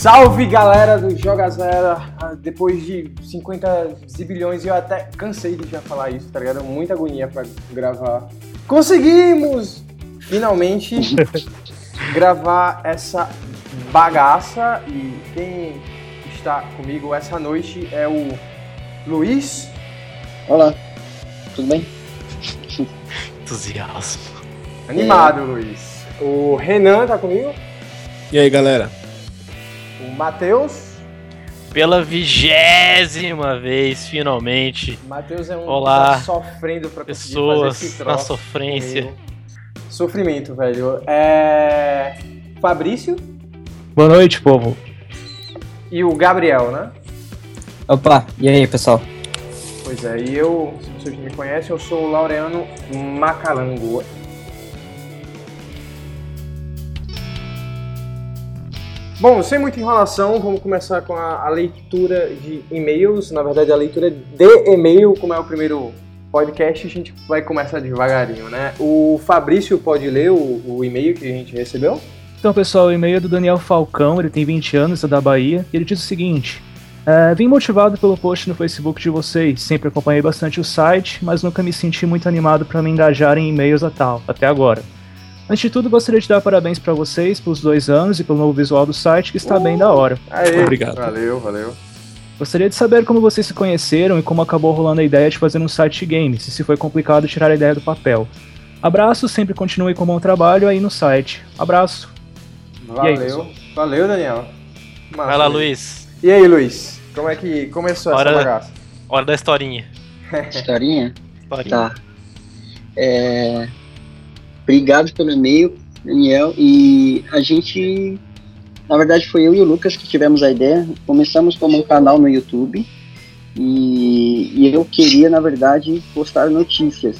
Salve galera do Joga Zero! Ah, Depois de 50 zibilhões, eu até cansei de já falar isso, tá ligado? Muita agonia pra gravar. Conseguimos! Finalmente gravar essa bagaça e quem está comigo essa noite é o Luiz. Olá, tudo bem? Entusiasmo. Animado, Luiz. O Renan tá comigo. E aí, galera? Matheus. Pela vigésima vez, finalmente, Matheus é um Olá, que tá sofrendo pra conseguir fazer pessoas esse na troço sofrência. comigo. Sofrimento, velho. É. Fabrício Boa noite, povo. e o Gabriel, né? Opa, e aí, pessoal? Pois é, e eu, se vocês me conhecem, eu sou o Laureano Macalango. Bom, sem muita enrolação, vamos começar com a, a leitura de e-mails. Na verdade, a leitura de e-mail, como é o primeiro podcast, a gente vai começar devagarinho, né? O Fabrício pode ler o, o e-mail que a gente recebeu? Então, pessoal, o e-mail é do Daniel Falcão, ele tem 20 anos, é da Bahia, e ele diz o seguinte: é, Vim motivado pelo post no Facebook de vocês, sempre acompanhei bastante o site, mas nunca me senti muito animado para me engajar em e-mails a tal, até agora. Antes de tudo, gostaria de dar parabéns para vocês pelos dois anos e pelo novo visual do site, que está bem da hora. Aê, Obrigado. Valeu, valeu. Gostaria de saber como vocês se conheceram e como acabou rolando a ideia de fazer um site de games, e se foi complicado tirar a ideia do papel. Abraço, sempre continue com o bom trabalho aí no site. Abraço. aí, Valeu. pessoal? valeu, Daniel. Massa, Vai lá, Luiz. Luiz. E aí, Luiz? Como é que começou Hora- essa bagaça? Hora da historinha. Historinha? Historinha. Tá. É, Obrigado pelo e-mail, Daniel. E a gente, na verdade, foi eu e o Lucas que tivemos a ideia. Começamos como um canal no YouTube e, e eu queria, na verdade, postar notícias.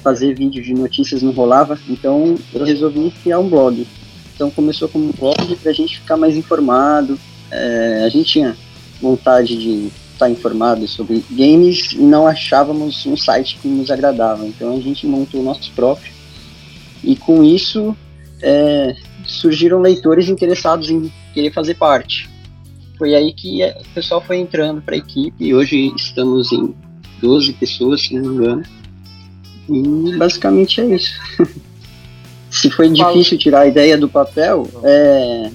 Fazer vídeo de notícias não rolava, então eu resolvi criar um blog. Então começou como um blog pra gente ficar mais informado. É, a gente tinha vontade de estar informado sobre games e não achávamos um site que nos agradava. Então a gente montou o nosso próprio. E com isso é, surgiram leitores interessados em querer fazer parte. Foi aí que o pessoal foi entrando para a equipe e hoje estamos em 12 pessoas, se não me engano. E basicamente é isso. se foi difícil tirar a ideia do papel, é,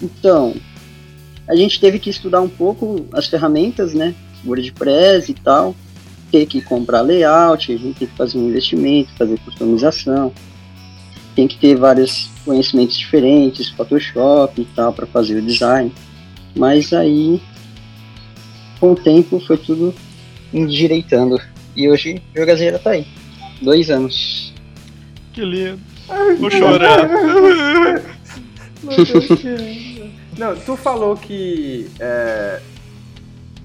então a gente teve que estudar um pouco as ferramentas, né? WordPress e tal, ter que comprar layout, a gente tem que fazer um investimento, fazer customização, tem que ter vários conhecimentos diferentes, Photoshop e tal, para fazer o design. Mas aí, com o tempo, foi tudo endireitando. E hoje, o Jogazeira tá aí. Dois anos. Que lindo. Vou chorar. Não, tu falou que é,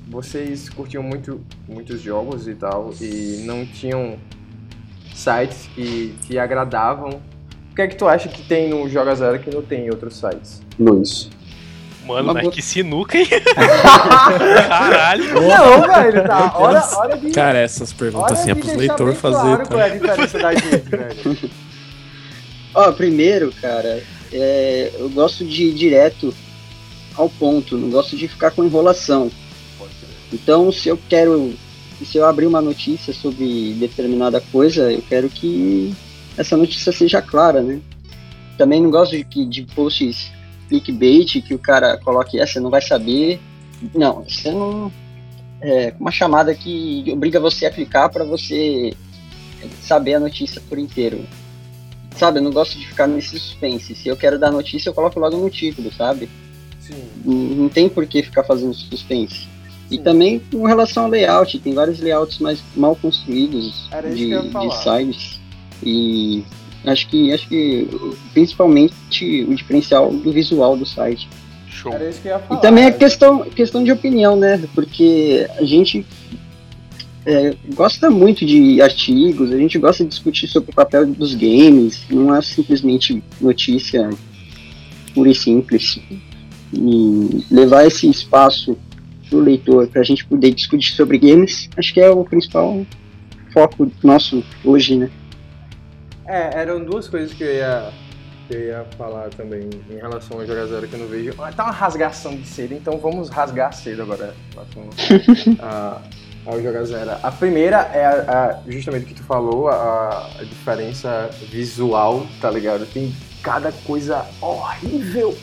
vocês curtiam muito muitos jogos e tal e não tinham sites que te agradavam. O que é que tu acha que tem no Joga Zero que não tem em outros sites? Luiz. Mano, mas boa- que sinuca, hein? Caralho. Não, velho, tá. Hora, hora de. Cara, essas perguntas assim é pros leitores fazer, Claro qual é tá? a diferença da gente, velho. Ó, primeiro, cara, é, eu gosto de ir direto ao ponto, não gosto de ficar com enrolação. Então, se eu quero, se eu abrir uma notícia sobre determinada coisa, eu quero que essa notícia seja clara, né? Também não gosto de, de posts clickbait que o cara coloque essa, não vai saber. Não, você não. É uma chamada que obriga você a clicar para você saber a notícia por inteiro. Sabe, eu não gosto de ficar nesse suspense. Se eu quero dar notícia, eu coloco logo no título, sabe? Sim. Não, tem por que ficar fazendo suspense. E Sim. também com relação ao layout, tem vários layouts mais mal construídos de, de sites. E acho que acho que principalmente o diferencial do visual do site. Show. Era isso que eu ia E falar. também é questão, questão de opinião, né? Porque a gente é, gosta muito de artigos, a gente gosta de discutir sobre o papel dos games, não é simplesmente notícia pura e simples. E levar esse espaço pro leitor para a gente poder discutir sobre games, acho que é o principal foco nosso hoje, né? É, eram duas coisas que eu ia que eu ia falar também em relação ao Jogar Zero que eu não vejo. Ah, Tá uma rasgação de cedo, então vamos rasgar cedo agora. a- ao Jogar Zero. A primeira é a- a- justamente o que tu falou, a, a diferença visual, tá ligado? Tem cada coisa horrível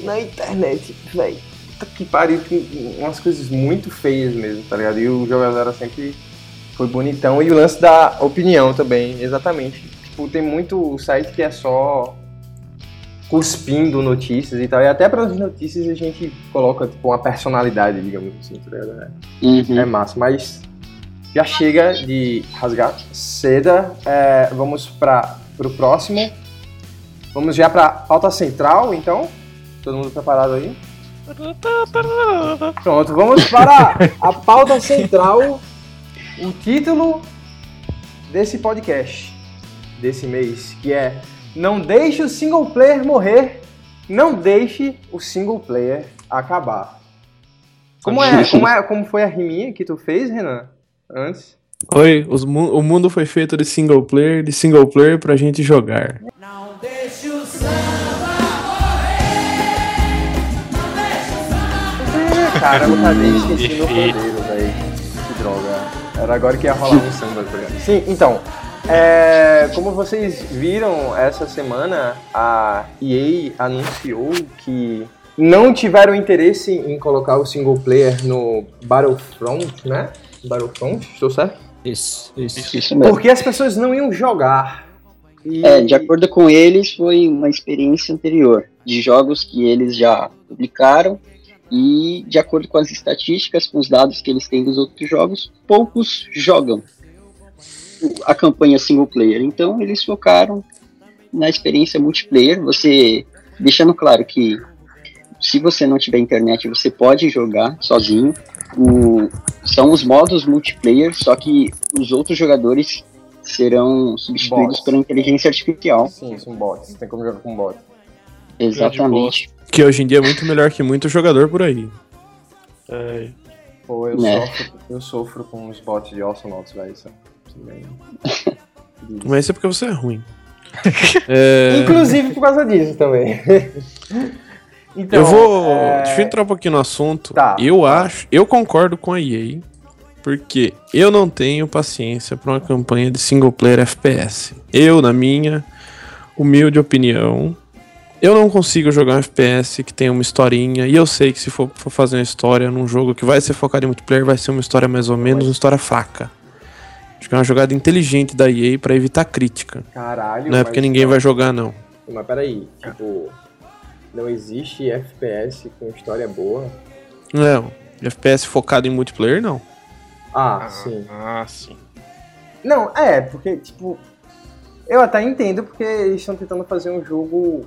na internet, velho. Puta que pariu, tem umas coisas muito feias mesmo, tá ligado? E o Jogar Zero sempre foi bonitão. E o lance da opinião também, exatamente. Tipo, tem muito site que é só cuspindo notícias e tal. E até para as notícias a gente coloca, tipo, uma personalidade, digamos assim, tá ligado? É- Uhum. É massa, mas já chega de rasgar seda. É, vamos para o próximo. Vamos já para pauta central, então. Todo mundo preparado aí? Pronto, vamos para a pauta central. O título desse podcast, desse mês, que é Não deixe o single player morrer, não deixe o single player acabar. Como, é, como, é, como foi a riminha que tu fez, Renan? Antes? Oi, os o mundo foi feito de single player, de single player pra gente jogar. Caramba, cadê? Esqueci meu pandeiro, velho. Que droga. Era agora que ia rolar um samba, tá ligado? Sim, então. É, como vocês viram essa semana, a EA anunciou que não tiveram interesse em colocar o single player no Battlefront, né? Battlefront, estou certo? Isso, isso. Isso mesmo. Porque as pessoas não iam jogar. E- É, de acordo com eles, foi uma experiência anterior de jogos que eles já publicaram e, de acordo com as estatísticas, com os dados que eles têm dos outros jogos, poucos jogam a campanha single player. Então, eles focaram na experiência multiplayer, você deixando claro que se você não tiver internet, você pode jogar sozinho. O- são os modos multiplayer, só que os outros jogadores serão substituídos Bots. pela inteligência artificial. Sim, são bots. Tem como jogar com bots. Exatamente. Que hoje em dia é muito melhor que muito jogador por aí. É, Pô, eu, Né. sofro, eu sofro com os bots de Awesonauts, velho. Mas isso é porque você é ruim. É, Inclusive por causa disso também. então, eu vou. é, Deixa eu entrar um pouquinho no assunto. Tá. Eu acho. Eu concordo com a EA. Porque eu não tenho paciência pra uma campanha de single player FPS. Eu, na minha humilde opinião, eu não consigo jogar um FPS que tem uma historinha. E eu sei que se for, for fazer uma história num jogo que vai ser focado em multiplayer, vai ser uma história mais ou menos, uma história fraca. Acho que é uma jogada inteligente da EA pra evitar crítica. Caralho. Não é porque ninguém vai jogar, não. Mas peraí, tipo, não existe FPS com história boa? Não. FPS focado em multiplayer, não. Ah, sim. Ah, sim. Não, é, porque, tipo, eu até entendo porque eles estão tentando fazer um jogo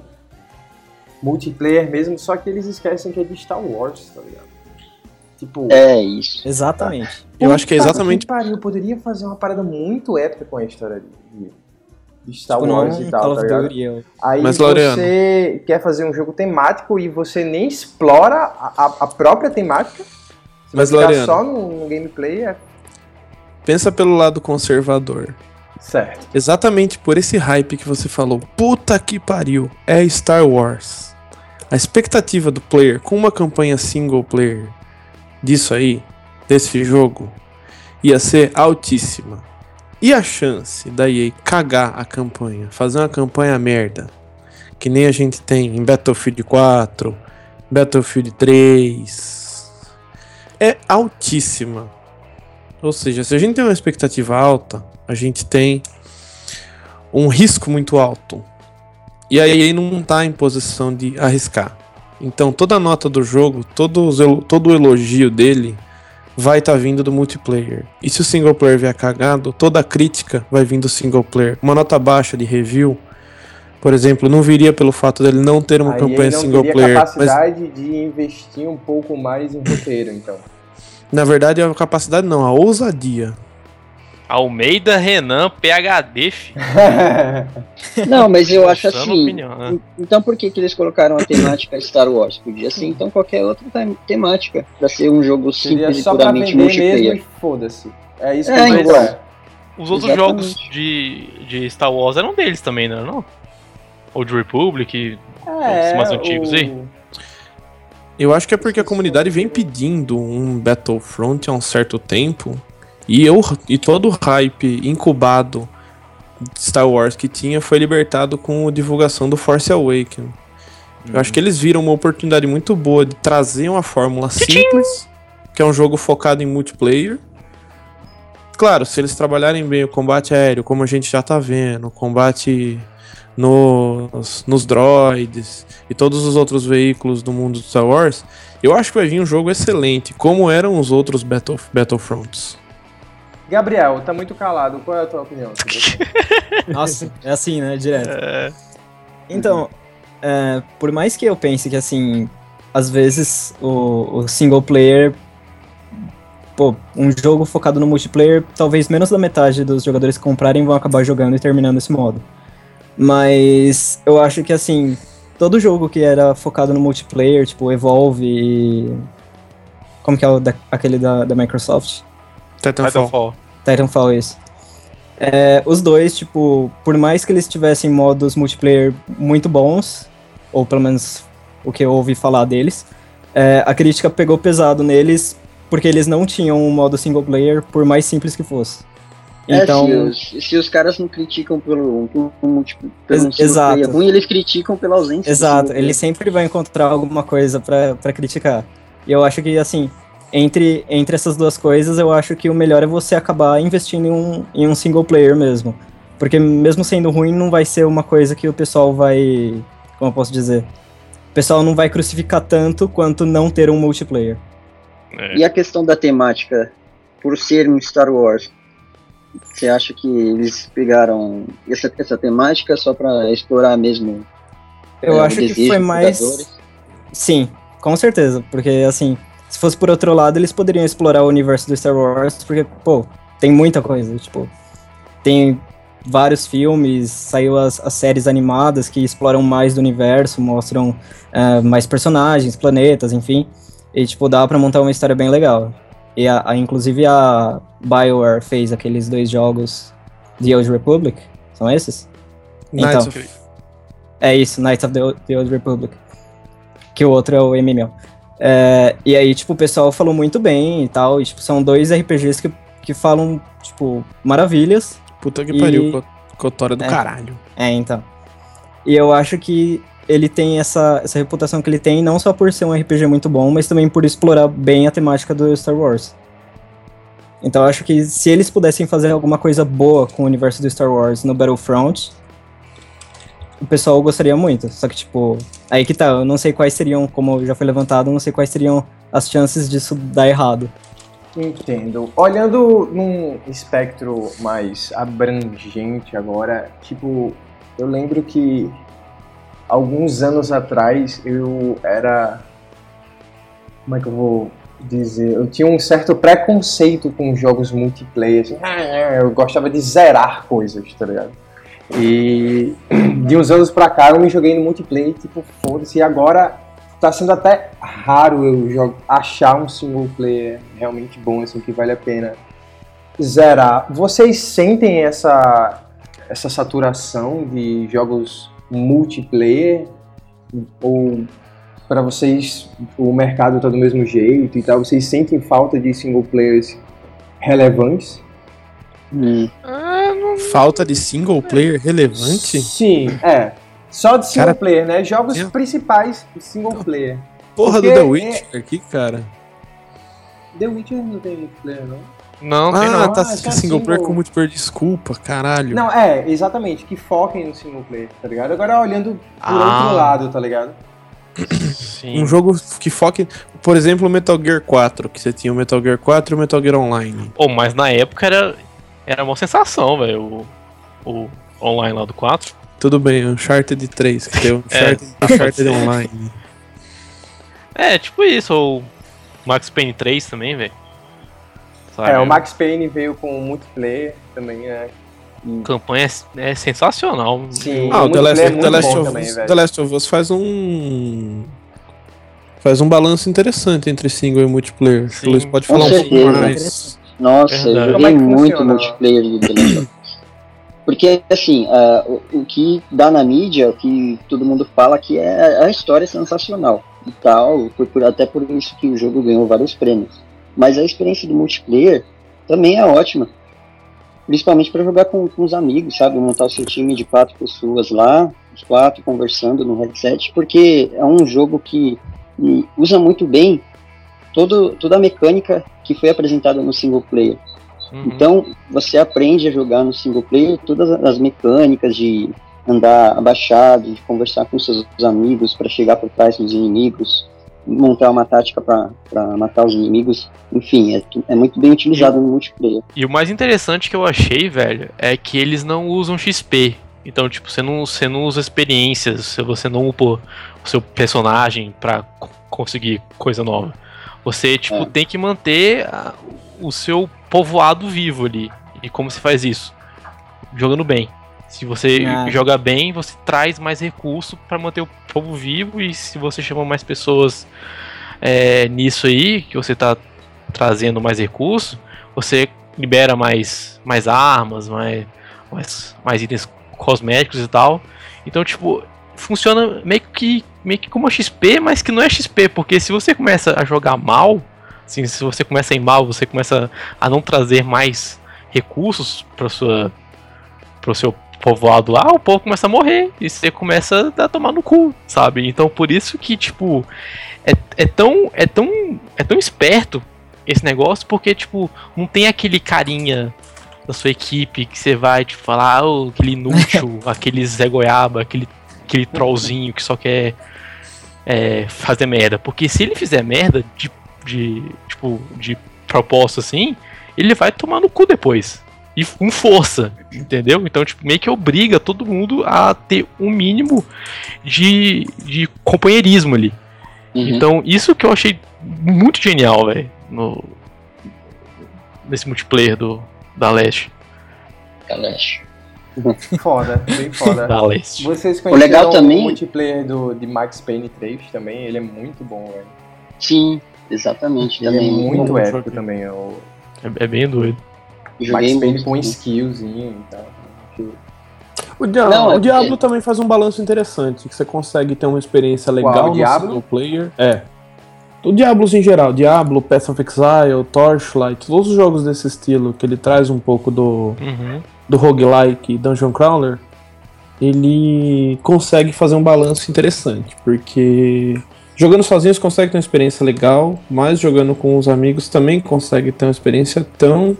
multiplayer mesmo, só que eles esquecem que é de Star Wars, tá ligado? Tipo, É isso. Exatamente. Eu acho que é puta exatamente. Que pariu, poderia fazer uma parada muito épica com a história de, de Star Tipo, Wars e tal, tá ligado? Aí Mas, Laureano- você quer fazer um jogo temático e você nem explora a, a- a própria temática. Você Mas, vai ficar Laureano- só no, no gameplay, é Pensa pelo lado conservador. certo. Exatamente por esse hype que você falou. Puta que pariu. É Star Wars. A expectativa do player com uma campanha single player disso aí, desse jogo, ia ser altíssima. E a chance da EA cagar a campanha, fazer uma campanha merda, que nem a gente tem em Battlefield 4, Battlefield 3, é altíssima. Ou seja, se a gente tem uma expectativa alta, a gente tem um risco muito alto. E a EA não tá em posição de arriscar. Então toda a nota do jogo, todo, todo o elogio dele vai estar vindo do multiplayer. E se o single player vier cagado, toda a crítica vai vir do single player. Uma nota baixa de review, por exemplo, não viria pelo fato dele não ter uma Aí campanha single player. Mas capacidade de investir um pouco mais em roteiro, então. na verdade a capacidade não, a ousadia. Almeida Renan, PHD, filho. Não, mas eu acho assim. opinião, né? Então por que, que eles colocaram a temática Star Wars? Podia ser então qualquer outra tem- temática. Pra ser um jogo Seria simples e puramente multiplayer. e foda-se. É isso que É, o jogo então. é. Os outros Exatamente. jogos de, de Star Wars eram deles também, não era não? Old Republic. É, Os mais antigos o- aí? Eu acho que é porque a comunidade vem pedindo um Battlefront há um certo tempo. E, eu, e todo o hype incubado de Star Wars que tinha foi libertado com a divulgação do Force Awakens. Eu acho que eles viram uma oportunidade muito boa de trazer uma fórmula simples, que é um jogo focado em multiplayer. Claro, se eles trabalharem bem o combate aéreo, como a gente já tá vendo, o combate nos, nos droids e todos os outros veículos do mundo de Star Wars, eu acho que vai vir um jogo excelente, como eram os outros Battle, Battlefronts. Gabriel, tá muito calado. Qual é a tua opinião? sobre isso? Nossa, é assim, né? Direto. É, Então, é, por mais que eu pense que, assim, às vezes o, o single player. Pô, um jogo focado no multiplayer, talvez menos da metade dos jogadores que comprarem vão acabar jogando e terminando esse modo. Mas eu acho que, assim, todo jogo que era focado no multiplayer, tipo Evolve e. Como que é o da, aquele da, da Microsoft? Titanfall. Titanfall. Titanfall, isso. É, os dois, tipo, por mais que eles tivessem modos multiplayer muito bons, ou pelo menos o que eu ouvi falar deles, é, a crítica pegou pesado neles porque eles não tinham um modo single player, por mais simples que fosse. Então, É, se, os, se os caras não criticam pelo, pelo, pelo, pelo Ex- exato. ruim, eles criticam pela ausência. exato, ele sempre vai encontrar alguma coisa pra criticar. E eu acho que, assim, entre, entre essas duas coisas, eu acho que o melhor é você acabar investindo em um, em um single player mesmo. Porque mesmo sendo ruim, não vai ser uma coisa que o pessoal vai. Como eu posso dizer? O pessoal não vai crucificar tanto quanto não ter um multiplayer. É. E a questão da temática, por ser um Star Wars, você acha que eles pegaram essa, essa temática só pra explorar mesmo? Eu é, acho que foi mais. Sim, com certeza. Porque, assim, se fosse por outro lado, eles poderiam explorar o universo do Star Wars, porque, pô, tem muita coisa. Tipo, tem vários filmes, saiu as, as séries animadas que exploram mais do universo, mostram eh, mais personagens, planetas, enfim. E, tipo, dá pra montar uma história bem legal. E, a, a- inclusive, a BioWare fez aqueles dois jogos The Old Republic. São esses? Knights Então. of- É isso, Knights of the Old, the Old Republic. Que o outro é o MMO. É, e aí, tipo, o pessoal falou muito bem e tal. E, tipo, são dois RPGs que, que falam, tipo, maravilhas. Puta que E- pariu, co- Cotória do É. caralho. É, então. E eu acho que ele tem essa, essa reputação que ele tem, não só por ser um RPG muito bom, mas também por explorar bem a temática do Star Wars. Então eu acho que se eles pudessem fazer alguma coisa boa com o universo do Star Wars no Battlefront, o pessoal gostaria muito. Só que, tipo, aí que tá, eu não sei quais seriam, como já foi levantado, eu não sei quais seriam as chances disso dar errado. Entendo. Olhando num espectro mais abrangente agora, tipo, eu lembro que alguns anos atrás eu era. Como é que eu vou dizer? Eu tinha um certo preconceito com jogos multiplayer. Assim, "Ah, eu gostava de zerar coisas, tá ligado? E de uns anos pra cá eu me joguei no multiplayer, tipo, foda-se. E agora tá sendo até raro eu jogo, achar um single player realmente bom, assim, que vale a pena zerar. Vocês sentem essa, essa saturação de jogos multiplayer? Ou para vocês o mercado tá do mesmo jeito e tal? Vocês sentem falta de single players relevantes? Hum. Falta de single player relevante? Sim, é. Só de single Cara, player, né? Jogos eu- principais de single player. Porra do Porque The é- Witcher aqui, cara. The Witcher não tem multiplayer, não? Não, tem Ah, não. tá Ah, é só single player single. com multiplayer, desculpa, caralho. Não, é, exatamente, que foquem no single player, tá ligado? Agora olhando por Ah. outro lado, tá ligado? Sim. Um jogo que foque, por exemplo, o Metal Gear 4, que você tinha o Metal Gear 4 e o Metal Gear Online. Pô, mas na época era, era uma sensação, velho. O, o online lá do 4. Tudo bem, Uncharted 3, que tem o É, Uncharted, Uncharted Online. É, tipo isso, ou Max Payne 3 também, velho. É, o Max Payne veio com multiplayer também, né? A campanha é, é sensacional. Sim. Ah, o The Last, é The, Last of também, Us, velho. The Last of Us faz um. Faz um balanço interessante entre single e multiplayer. Sim. Luiz pode falar um pouco mais. Nossa, Verdade. eu é joguei que muito funciona? multiplayer do The Last of Us. Porque, assim, ah, o, o que dá na mídia, o que todo mundo fala que é a história é sensacional e tal, por- por- até por isso que o jogo ganhou vários prêmios. Mas a experiência do multiplayer também é ótima. Principalmente para jogar com, com os amigos, sabe? Montar o seu time de quatro pessoas lá, os quatro conversando no headset, porque é um jogo que hum, usa muito bem todo, toda a mecânica que foi apresentada no single player. Uhum. Então, você aprende a jogar no single player todas as mecânicas de andar abaixado, de conversar com seus amigos para chegar por trás dos inimigos, montar uma tática para matar os inimigos. Enfim, é, é muito bem utilizado no multiplayer. E o mais interessante que eu achei, velho, é que eles não usam XP. Então, tipo, você não, você não usa experiências, você não upa o seu personagem pra co- conseguir coisa nova. Você, tipo, É. tem que manter a- o seu povoado vivo ali. E como se faz isso? Jogando bem. Se você Ah. joga bem, você traz mais recurso pra manter o povo vivo. E se você chama mais pessoas é, nisso aí, que você tá trazendo mais recurso, você libera mais, mais armas, mais, mais, mais itens cosméticos e tal. Então, tipo, funciona meio que, meio que como XP, mas que não é XP, porque se você começa a jogar mal, assim, se você começa a ir mal, você começa a não trazer mais recursos para sua pro seu povoado lá, o povo começa a morrer e você começa a tomar no cu, sabe? Então por isso que tipo é, é tão é tão é tão esperto esse negócio porque tipo não tem aquele carinha da sua equipe que você vai tipo falar oh, aquele inútil, aquele Zé Goiaba, aquele aquele trollzinho que só quer é, fazer merda, porque se ele fizer merda de, de tipo de propósito assim, ele vai tomar no cu depois. E com força, entendeu? Então, tipo, meio que obriga todo mundo a ter um mínimo de, de companheirismo ali. Uhum. Então, isso que eu achei muito genial, velho, nesse multiplayer do da Leste, Galash. Foda, bem foda. Vocês O legal conheceram o também- multiplayer do, de Max Payne 3 também? Ele é muito bom, velho. Sim, exatamente. Ele é Também muito bom épico jogo. também. é O É, é bem doido. joguei Max Payne muito. com skillzinho e tal. O, Dia- Não, o é Diablo porque- também faz um balanço interessante, que você consegue ter uma experiência legal o no Diablo? single player. É. O Diablos em geral, Diablo, Path of Exile, Torchlight, todos os jogos desse estilo, que ele traz um pouco do, Uhum. do roguelike e Dungeon Crawler, ele consegue fazer um balanço interessante, porque jogando sozinho você consegue ter uma experiência legal, mas jogando com os amigos também consegue ter uma experiência tão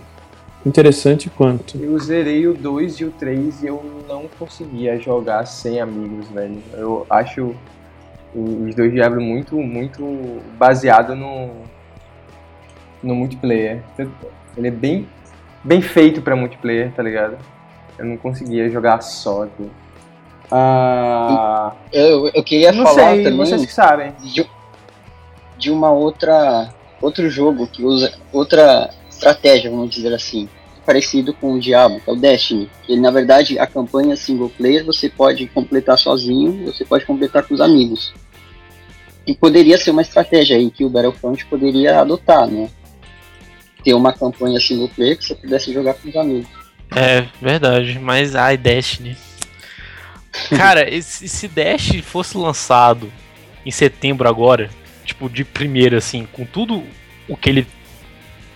interessante quanto. Eu zerei o 2 e o 3 e eu não conseguia jogar sem amigos, velho. Eu acho os dois Diablo muito, muito baseado no, no multiplayer. Ele é bem, bem feito pra multiplayer, tá ligado? Eu não conseguia jogar só aqui. Ah, Eu, eu queria não falar sei, também vocês que sabem. de, de uma outra outro jogo que usa outra estratégia, vamos dizer assim, parecido com o Diablo, que é o Destiny. Ele, na verdade, a campanha single player você pode completar sozinho, você pode completar com os amigos. E poderia ser uma estratégia aí que o Battlefront poderia adotar, né? Ter uma campanha single player que você pudesse jogar com os amigos. É, verdade. Mas ai, Destiny. Cara, esse- se Dash fosse lançado em setembro agora, tipo, de primeira, assim, com tudo o que ele,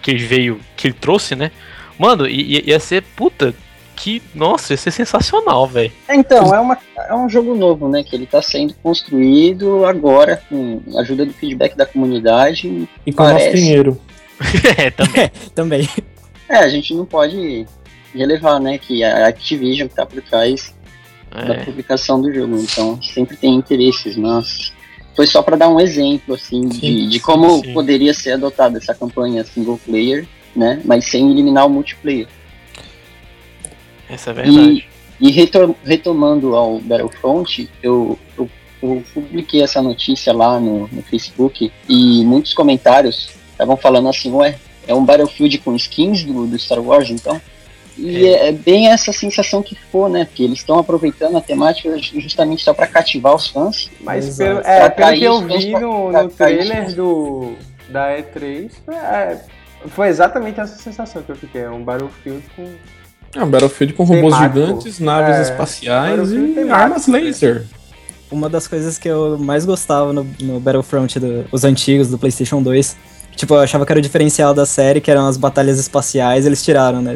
que ele veio, que ele trouxe, né? Mano, i- i- ia ser, puta, que, nossa, ia ser sensacional, velho. Então, é, uma, é um jogo novo, né? Que ele está sendo construído agora, com a ajuda do feedback da comunidade. E com o nosso Parece. dinheiro. é, também. Também. É, a gente não pode relevar, né? Que a Activision que tá por trás da É, publicação do jogo. Então, sempre tem interesses, mas foi só para dar um exemplo, assim, de, Sim, de como sim. poderia ser adotada essa campanha single player, né? Mas sem eliminar o multiplayer. essa é verdade. E reto- retomando ao Battlefront, eu, eu, eu publiquei essa notícia lá no, no Facebook e muitos comentários estavam falando assim, ué, é um Battlefield com skins do, do Star Wars, então? E é. é bem essa sensação que ficou, né? Porque eles estão aproveitando a temática justamente só para cativar os fãs. Mas pelo, é, pelo que eu vi no, pra no trailer do, da E3, é, foi exatamente essa sensação que eu fiquei. É um Battlefield com, É um Battlefield com robôs Temático. gigantes, naves É, espaciais e temático, armas laser. Uma das coisas que eu mais gostava no, no Battlefront, do- os antigos, do PlayStation 2, tipo, eu achava que era o diferencial da série, que eram as batalhas espaciais, eles tiraram, né?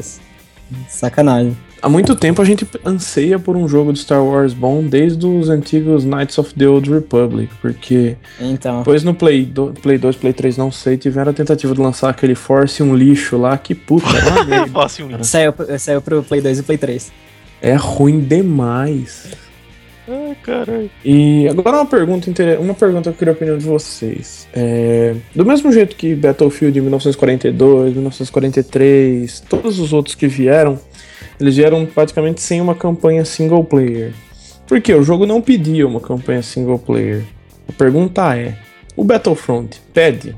Sacanagem. Há muito tempo a gente anseia por um jogo de Star Wars bom desde os antigos Knights of the Old Republic, porque Então. depois no Play, do, Play 2, Play 3, não sei, tiveram a tentativa de lançar aquele Force um lixo lá, que puta, é. Fácil um. Saiu, saiu pro Play 2 e Play 3. é ruim demais. Ai, caralho. E agora uma pergunta, uma pergunta que eu queria a opinião de vocês. É, do mesmo jeito que Battlefield 1942, 1943, todos os outros que vieram, eles vieram praticamente sem uma campanha single player. Por quê? O jogo não pedia uma campanha single player. A pergunta é: o Battlefront pede?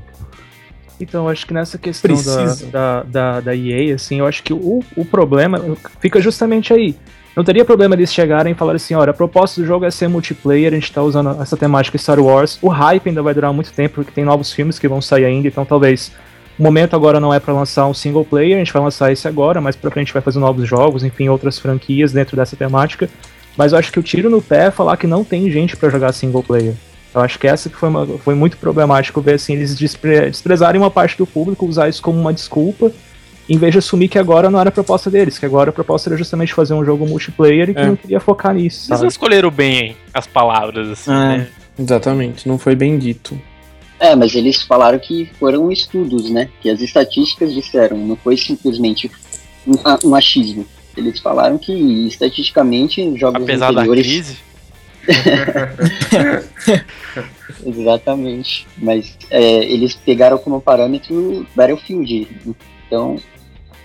Então, acho que nessa questão da, da, da, da EA, assim, eu acho que o, o problema fica justamente aí. Não teria problema eles chegarem e falarem assim, olha, a proposta do jogo é ser multiplayer, a gente tá usando essa temática Star Wars, o hype ainda vai durar muito tempo, porque tem novos filmes que vão sair ainda, então talvez o momento agora não é pra lançar um single player, a gente vai lançar esse agora, mas pra frente vai fazer novos jogos, enfim, outras franquias dentro dessa temática. Mas eu acho que o tiro no pé é falar que não tem gente pra jogar single player. Eu acho que essa que foi, uma- foi muito problemático ver assim, eles despre- desprezarem uma parte do público, usar isso como uma desculpa, em vez de assumir que agora não era a proposta deles, que agora a proposta era justamente fazer um jogo multiplayer e que É. não queria focar nisso, Eles não sabe? escolheram bem as palavras, assim, É. né? Exatamente, não foi bem dito. É, mas eles falaram que foram estudos, né? Que as estatísticas disseram, não foi simplesmente um, um achismo. Eles falaram que estatisticamente jogos Apesar da anteriores. crise. Exatamente. Mas é, eles pegaram como parâmetro Battlefield. Então,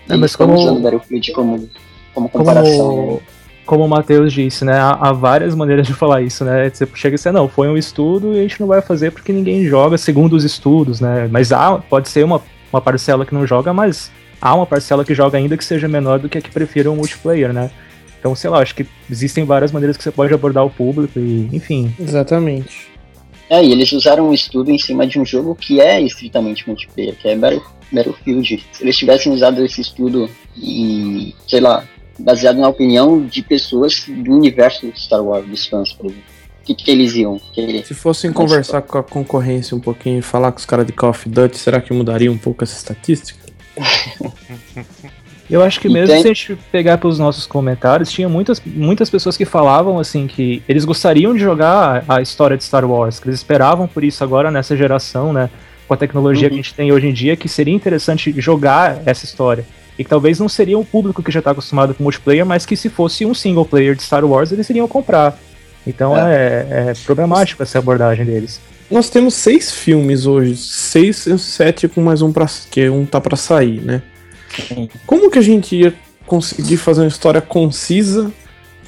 É, mas como- usando Battlefield como, como comparação. Como, né? Como o Matheus disse, né? Há, há várias maneiras de falar isso, né? Você chega e dizer, não, foi um estudo e a gente não vai fazer porque ninguém joga segundo os estudos, né? Mas há, pode ser uma, uma parcela que não joga, mas há uma parcela que joga ainda que seja menor do que a que prefira um multiplayer, né? Então, sei lá, acho que existem várias maneiras que você pode abordar o público e, enfim. Exatamente. É, e eles usaram um estudo em cima de um jogo que é estritamente multiplayer, que é Battle- Battlefield. Se eles tivessem usado esse estudo e, sei lá, baseado na opinião de pessoas do universo Star Wars, dos fãs, por exemplo, o que, que eles iam querer? Se fossem conversar com a concorrência um pouquinho e falar com os caras de Call of Duty, será que mudaria um pouco essa estatística? Eu acho que mesmo tem- se a gente pegar pelos nossos comentários, tinha muitas, muitas pessoas que falavam assim que eles gostariam de jogar a história de Star Wars, que eles esperavam por isso agora nessa geração, né? Com a tecnologia Uhum. que a gente tem hoje em dia, que seria interessante jogar essa história. E que talvez não seria um público que já está acostumado com multiplayer, mas que se fosse um single player de Star Wars, eles iriam comprar. Então é, é problemático essa abordagem deles. Nós temos seis filmes hoje, seis, sete com mais um pra, que um tá pra sair, né? Sim. Como que a gente ia conseguir fazer uma história concisa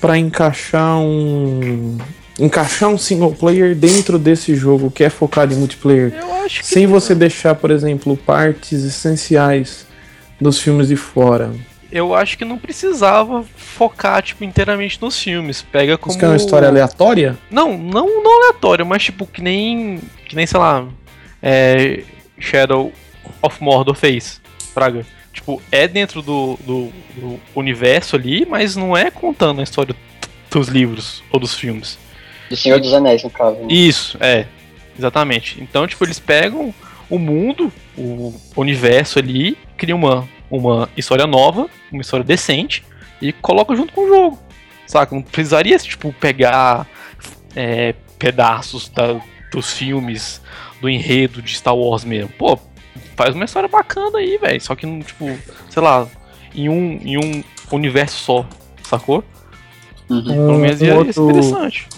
pra encaixar um encaixar um single player dentro desse jogo que é focado em multiplayer, Eu acho que. sem você deixar, por exemplo, partes essenciais dos filmes de fora? Eu acho que não precisava focar, tipo, inteiramente nos filmes. Pega como. Isso que é uma história aleatória? Não, não, não aleatório, mas tipo, que nem. Que nem, sei lá. É, Shadow of Mordor fez. Praga. Tipo, é dentro do, do, do universo ali, mas não é contando a história dos livros ou dos filmes. Do Senhor dos Anéis, no caso. né? Isso, é. Exatamente. Então, tipo, eles pegam o mundo, o universo ali, criam uma, uma história nova, uma história decente, e colocam junto com o jogo. Saca? Não precisaria, tipo, pegar é, pedaços da- dos filmes, do enredo de Star Wars mesmo. Pô, faz uma história bacana aí, velho. Só que, não, tipo, sei lá, em um, em um universo só, sacou? Uhum. Pelo menos Um- um ser outro- interessante.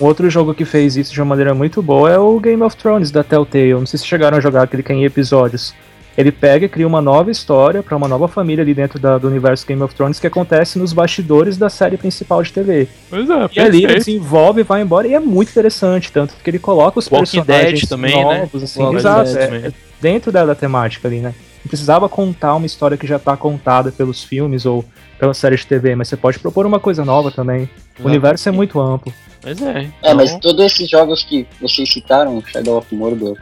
Um outro jogo que fez isso de uma maneira muito boa é o Game of Thrones da Telltale. Não sei se chegaram a jogar aquele que é em episódios. Ele pega e cria uma nova história para uma nova família ali dentro da- do universo Game of Thrones que acontece nos bastidores da série principal de TV. Pois é, E ali ele se envolve, vai embora e é muito interessante, tanto que ele coloca os Walking personagens Dead também, né? novos, assim, Walking exato, Dead é- também. é dentro da, da temática ali, né? Não precisava contar uma história que já tá contada pelos filmes ou pela série de TV, mas você pode propor uma coisa nova também. O universo é muito amplo. Pois é. É, então, mas todos esses jogos que vocês citaram, Shadow of Mordor,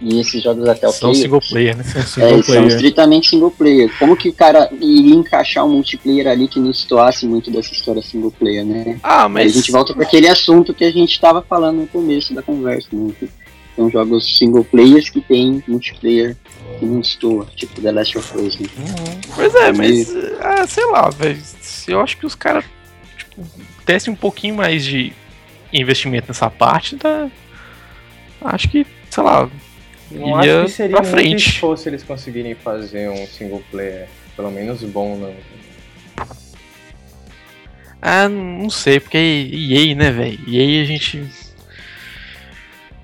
e esses jogos até o são player, single player, né? É é, single são player. estritamente single player. Como que o cara iria encaixar um multiplayer ali que não situasse muito dessa história single player, né? Ah, Aí mas. a gente volta para aquele assunto que a gente estava falando no começo da conversa, né? Que são jogos single players que tem multiplayer que não estou, tipo The Last of Us, né? Uhum. Pois é, mas. Ah, sei lá, velho. se Eu acho que os caras, tipo, dessem um pouquinho mais de investimento nessa parte, tá. Acho que, sei lá. Não ia acho que seria pra muito frente. esforço eles conseguirem fazer um single player, pelo menos bom, não. Ah, não sei, porque EA, né, velho? EA a gente.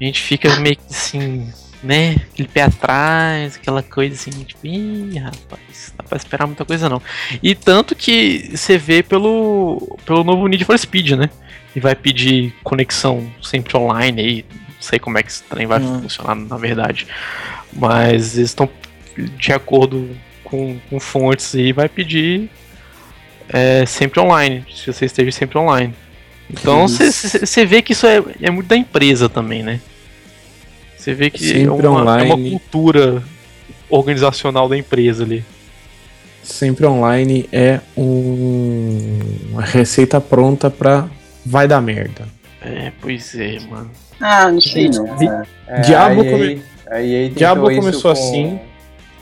A gente fica meio que assim, né? Aquele pé atrás, aquela coisa assim, tipo, ih, rapaz, não dá pra esperar muita coisa não. E tanto que você vê pelo, pelo novo Need for Speed, né? E vai pedir conexão sempre online aí. Não sei como é que esse trem vai Hum. funcionar na verdade. Mas eles estão de acordo com, com fontes aí, vai pedir é, sempre online, se você esteja sempre online. Então você vê que isso é, é muito da empresa também, né? Você vê que é uma, é uma cultura organizacional da empresa ali. Sempre online é um... uma receita pronta pra vai dar merda. É, pois é, mano. Ah, não sei não. É. É, Diabo come- a EA tentou Diabo começou com- assim.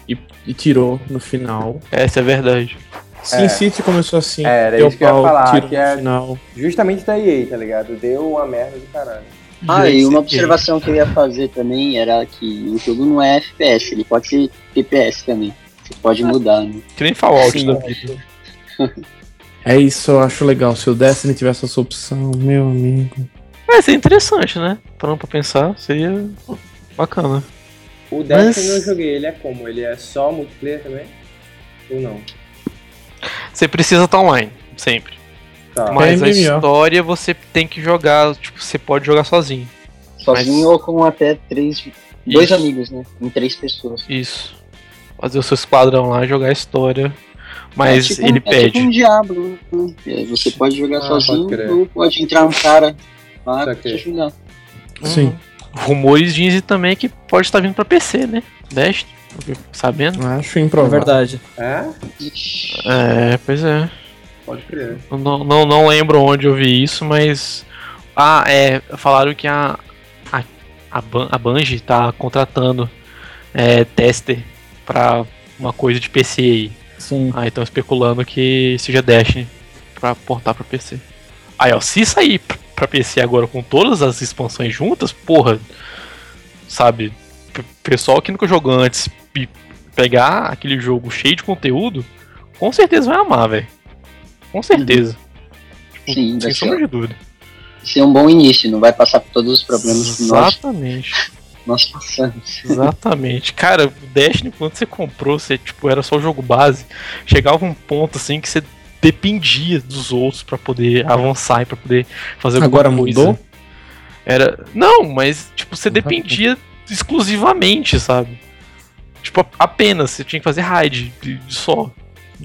E, e tirou no final. Essa é a verdade. Sin É. City começou assim. É, era deu isso que eu ia pau, falar, que é- final. Justamente da EA, tá ligado? Deu uma merda do caralho. Ah, e uma observação que eu ia fazer também era que o jogo não é FPS, ele pode ser TPS também. Você pode mudar, né? Que nem Fallout Sim. da vida. É isso, eu acho legal. Se o Destiny tivesse essa opção, meu amigo. É, seria interessante, né? Parando pra pensar, seria bacana. O Destiny Mas- eu joguei, ele é como? Ele é só multiplayer também? Ou não? Você precisa estar online, sempre. Tá. Mas a MMO. história você tem que jogar, tipo, você pode jogar sozinho. Sozinho Mas- ou com até três. Dois Isso. amigos, né? Em três pessoas. Isso. Fazer o seu esquadrão lá, jogar a história. Mas é tipo, ele é pede. tipo um Diablo. né? É, Você pode jogar Ah, sozinho pode ou pode entrar um cara lá pra te ajudar. Sim. Uhum. Rumores dizem também que pode estar vindo pra PC, né? Fiquei sabendo. Acho É improvável. verdade. É? É, pois é. Pode crer. Não, não, não lembro onde eu vi isso, mas. Ah, é. Falaram que a. A, a, Ban- a Bungie tá contratando é, tester pra uma coisa de PC aí. Sim. Ah, então especulando que seja Destiny pra portar pra PC. Aí, ó, se sair pra PC agora com todas as expansões juntas, porra, sabe? P- pessoal que nunca jogou antes e pegar aquele jogo cheio de conteúdo, com certeza vai amar, velho. Com certeza. Tipo, Sim, sem sombra de dúvida. ser um bom início, não vai passar por todos os problemas que nós, Exatamente. Nós passamos. Exatamente. Cara, o Destiny, quando você comprou, você, tipo, era só o jogo base. Chegava um ponto, assim, que você dependia dos outros pra poder avançar e pra poder fazer alguma Agora coisa. mudou? Era... Não, mas, tipo, você dependia exclusivamente, sabe? Tipo, apenas. Você tinha que fazer raid só.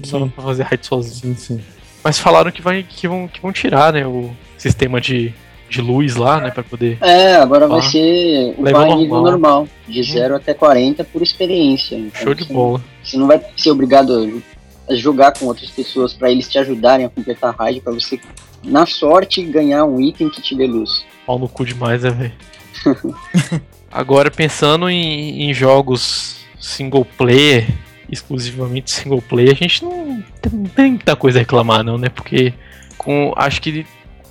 Só Sim. pra fazer raid sozinho. Sim, sim. Mas falaram que, vai, que, vão, que vão tirar, né, o sistema de, de luz lá, né, pra poder... É, agora vai Ah. ser o Level vai nível normal. normal, de 0 até 40 por experiência. Então, Show de você- bola. Você não vai ser obrigado a jogar com outras pessoas pra eles te ajudarem a completar a raid, pra você, na sorte, ganhar um item que te dê luz. Pau no cu demais, é, velho. Agora, pensando em, em jogos single player, exclusivamente single player, a gente não tem, não tem muita coisa a reclamar, não, né? Porque com, acho que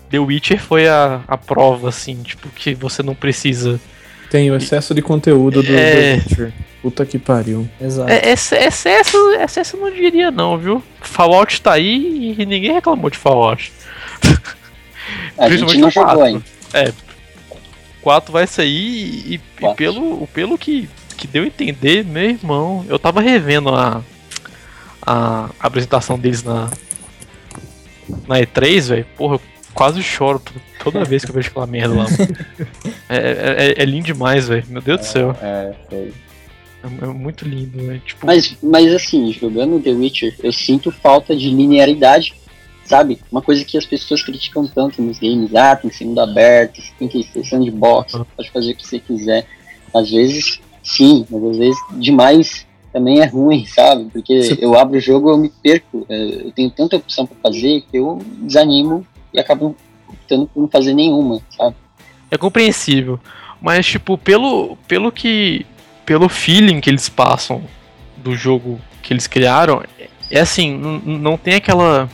The Witcher foi a, a prova, assim, tipo, que você não precisa. Tem o excesso de conteúdo do É. The Witcher. Puta que pariu. Exato. É, ex- excesso, excesso eu não diria, não, viu? Fallout tá aí e ninguém reclamou de Fallout. A gente não jogou quatro. ainda. 4 vai sair e, e pelo, pelo que, que deu a entender, meu irmão, eu tava revendo a, a apresentação deles na, na E3, velho. Porra, eu quase choro toda vez que eu vejo aquela merda lá. mano. é, é, é- é lindo demais, velho. Meu Deus do céu. É, foi. É, é muito lindo, velho. Tipo, Mas, mas assim, jogando The Witcher, eu sinto falta de linearidade sabe? Uma coisa que as pessoas criticam tanto nos games, ah, tem que ser mundo aberto, tem que ser sandbox, pode fazer o que você quiser. Às vezes, sim, mas às vezes demais também é ruim, sabe? Porque Sim. eu abro o jogo eu me perco, é, eu tenho tanta opção para fazer que eu desanimo e acabo optando por não fazer nenhuma, sabe? É compreensível. Mas, tipo, pelo, pelo que. Pelo feeling que eles passam do jogo que eles criaram, é assim, n- n- não tem aquela.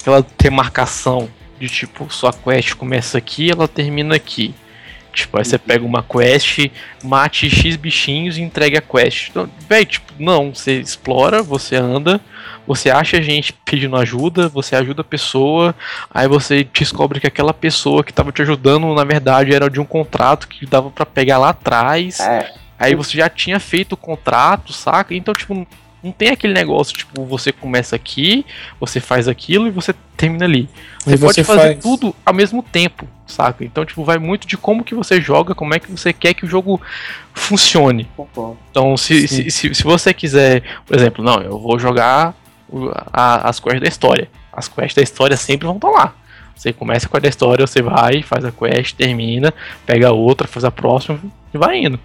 aquela demarcação de tipo, sua quest começa aqui ela termina aqui. Tipo, aí você pega uma quest, mate X bichinhos e entregue a quest. Então, véi, tipo, não, você explora, você anda, você acha gente pedindo ajuda, você ajuda a pessoa, Aí você descobre que aquela pessoa que tava te ajudando, na verdade, era de um contrato que dava pra pegar lá atrás. É, Aí você já tinha feito o contrato, saca? Então, tipo, não tem aquele negócio, tipo, você começa aqui, você faz aquilo e você termina ali. Você Aí pode você fazer faz- tudo ao mesmo tempo, saca? Então, tipo, vai muito de como que você joga, como é que você quer que o jogo funcione. Então, se, se, se, se você quiser, por exemplo, não, eu vou jogar a- as quests da história. As quests da história sempre vão estar lá. Você começa com a da história, você vai, faz a quest, termina, pega outra, faz a próxima e vai indo.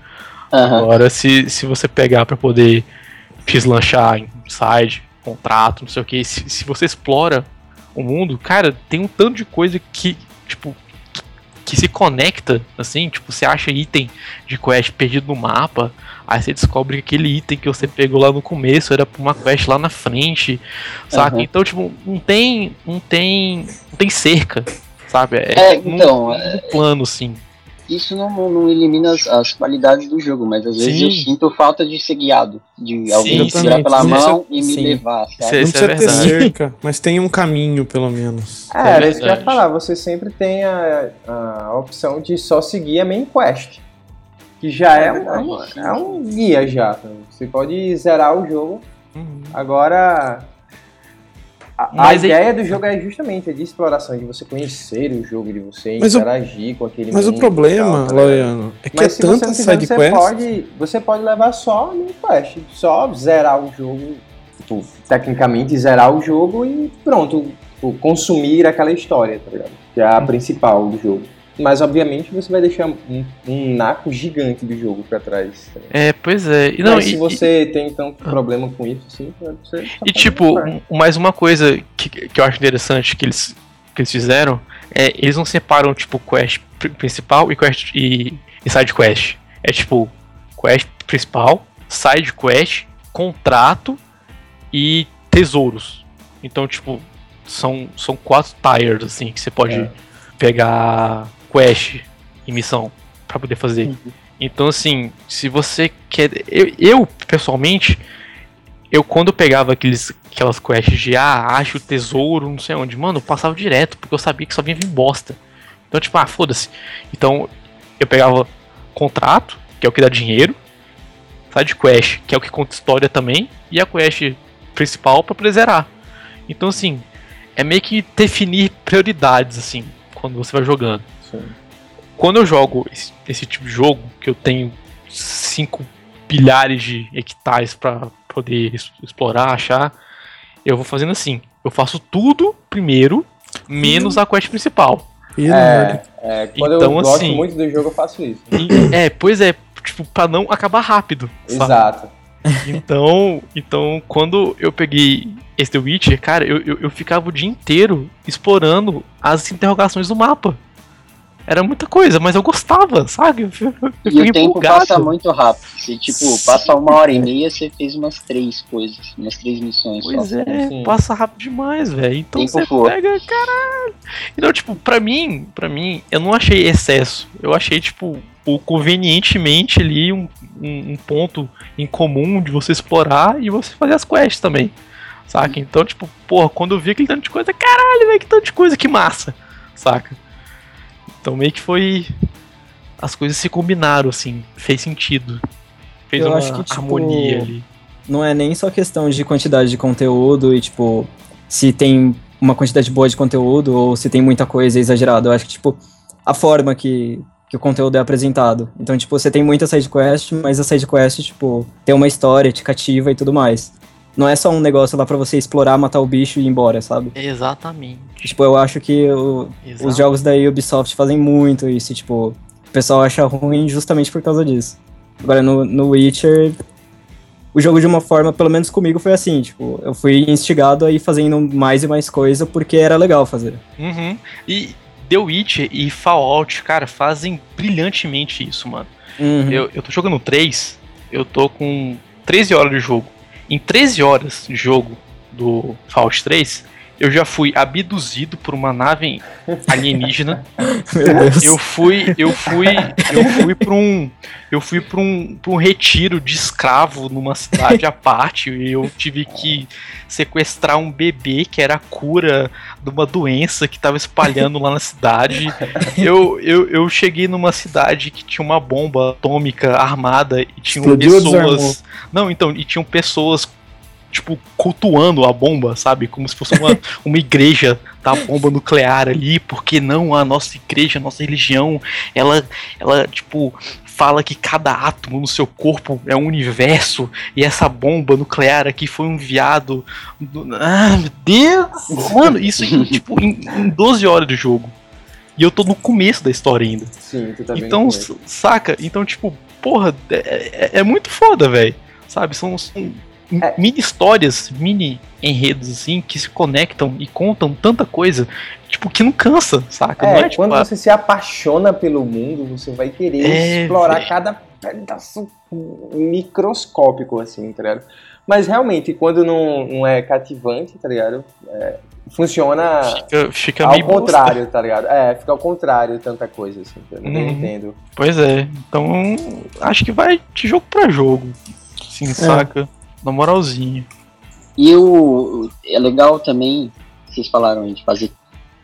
Aham. Agora, se, se você pegar pra poder deslanchar em side, contrato, não sei o que, se, se você explora o mundo, cara, tem um tanto de coisa que, tipo, que, se conecta, assim, tipo, você acha item de quest perdido no mapa, aí você descobre que aquele item que você pegou lá no começo era pra uma quest lá na frente, saca? Aham. Então, tipo, não tem, não tem, não tem cerca, sabe? É, num- então, num é- plano, assim. Isso não, não elimina as, as qualidades do jogo, mas às vezes Sim. eu sinto falta de ser guiado, de Sim, alguém exatamente. pela Sim. mão e me Sim. levar, sabe? Sim. Não é precisa ter verdade. cerca, mas tem um caminho, pelo menos. É, É era isso que eu ia falar. Você sempre tem a, a opção de só seguir a main quest. Que já é, um, é um- é um guia já. Você pode zerar o jogo. Agora. A, a Mas aí- ideia do jogo é justamente a de exploração, de você conhecer o jogo, de você Mas o- interagir com aquele Mas o mundo problema, tal, tá? Loiano, é que Mas é se você tanta não quiser, side você quest. pode, você pode levar só a main quest. Só zerar o jogo, tipo, tecnicamente zerar o jogo e pronto, tipo, consumir aquela história, tá ligado? Que é a principal do jogo. Mas obviamente você vai deixar um, um naco gigante do jogo pra trás. tá? É, pois é. E, não, Mas e- se você tem tanto problema com isso, assim, você só E tipo, um- mais uma coisa que, que eu acho interessante que eles, que eles fizeram é eles não separam tipo quest pri- principal e quest e, e side quest. É tipo quest principal, side quest, contrato e tesouros. Então, tipo, são, são quatro tiers assim que você pode É. pegar quest e missão pra poder fazer. Então, assim, se você quer. Eu, eu, pessoalmente, eu quando pegava aqueles, aquelas quests de ah, acho o tesouro, não sei onde, mano, eu passava direto, porque eu sabia que só vinha vir bosta. Então, tipo, ah, foda-se. Então, eu pegava contrato, que é o que dá dinheiro, side quest, que é o que conta história também, e a quest principal pra poder zerar. Então, assim, é meio que definir prioridades, assim, quando você vai jogando Sim. quando eu jogo esse, esse tipo de jogo, que eu tenho 5 bilhares de hectares pra poder explorar, achar, eu vou fazendo assim. Eu faço tudo primeiro, menos a quest principal. E É, é, quando Então, eu gosto assim- muito do jogo, eu faço isso. E- é, pois é, tipo, pra não acabar rápido. sabe? Exato. Então, então, quando eu peguei esse The Witcher, cara, eu, eu, eu ficava o dia inteiro explorando as interrogações do mapa. Era muita coisa, mas eu gostava, sabe? Eu, eu, eu E o tempo empolgado. passa muito rápido. Se, tipo, passa uma hora e meia, você fez umas três coisas, umas três missões Pois só. é, Sim. passa rápido demais, velho. Então Tempo você voa. pega, caralho. Então, tipo, pra mim, pra mim, eu não achei excesso. Eu achei, tipo, o convenientemente ali um, um, um ponto em comum de você explorar e você fazer as quests também. Saca? Então, tipo, porra, quando eu vi aquele tanto de coisa, caralho, velho, que tanto de coisa, que massa. Saca? Então meio que foi. As coisas se combinaram, assim, fez sentido. Fez Eu uma que, tipo, harmonia ali. não é nem só questão de quantidade de conteúdo e, tipo, se tem uma quantidade boa de conteúdo ou se tem muita coisa exagerada. Eu acho que, tipo, a forma que, que o conteúdo é apresentado. Então, tipo, você tem muita side quest, mas a side quest, tipo, tem uma história, te cativa e tudo mais. Não é só um negócio lá pra você explorar, matar o bicho e ir embora, sabe? Exatamente. Tipo, eu acho que o- os jogos da Ubisoft fazem muito isso, tipo, o pessoal acha ruim justamente por causa disso. Agora, no, no Witcher, o jogo de uma forma, pelo menos comigo, foi assim, tipo, eu fui instigado a ir fazendo mais e mais coisa porque era legal fazer. Uhum. E The Witcher e Fallout, cara, fazem brilhantemente isso, mano. Uhum. Eu, eu tô jogando 3, eu tô com 13 horas de jogo. Em 13 horas de jogo do Fallout 3, eu já fui abduzido por uma nave alienígena. Eu fui, eu fui, eu fui para um, eu fui para um, pra um retiro de escravo numa cidade à parte e eu tive que sequestrar um bebê que era a cura de uma doença que tava espalhando lá na cidade. Eu, eu, eu cheguei numa cidade que tinha uma bomba atômica armada e tinham Explodiu ou desarmou? pessoas. Não, então, e tinham pessoas tipo cultuando a bomba, sabe? Como se fosse uma, uma igreja da bomba nuclear ali, porque não a nossa igreja, a nossa religião, ela ela tipo fala que cada átomo no seu corpo é um universo e essa bomba nuclear aqui foi um enviado. do- Ah, meu Deus! Mano, isso em, tipo em, em 12 horas de jogo. E eu tô no começo da história ainda. Sim, tu tá Então, saca? Então, tipo, porra, é, é- é muito foda, velho. Sabe? São, são É. mini histórias, mini enredos, assim, que se conectam e contam tanta coisa, tipo, que não cansa, saca? É, não é, tipo, quando ah, você se apaixona pelo mundo, você vai querer É, explorar velho. cada pedaço microscópico, assim, tá ligado? Mas realmente, quando não, não é cativante, tá ligado? É, funciona fica, fica ao meio bosta. contrário, tá ligado? É, fica ao contrário tanta coisa, assim, tá ligado? eu Uhum. entendo. Pois é. Então, acho que vai de jogo pra jogo. Assim, saca? Na moralzinha. E o, é legal também, vocês falaram aí de fazer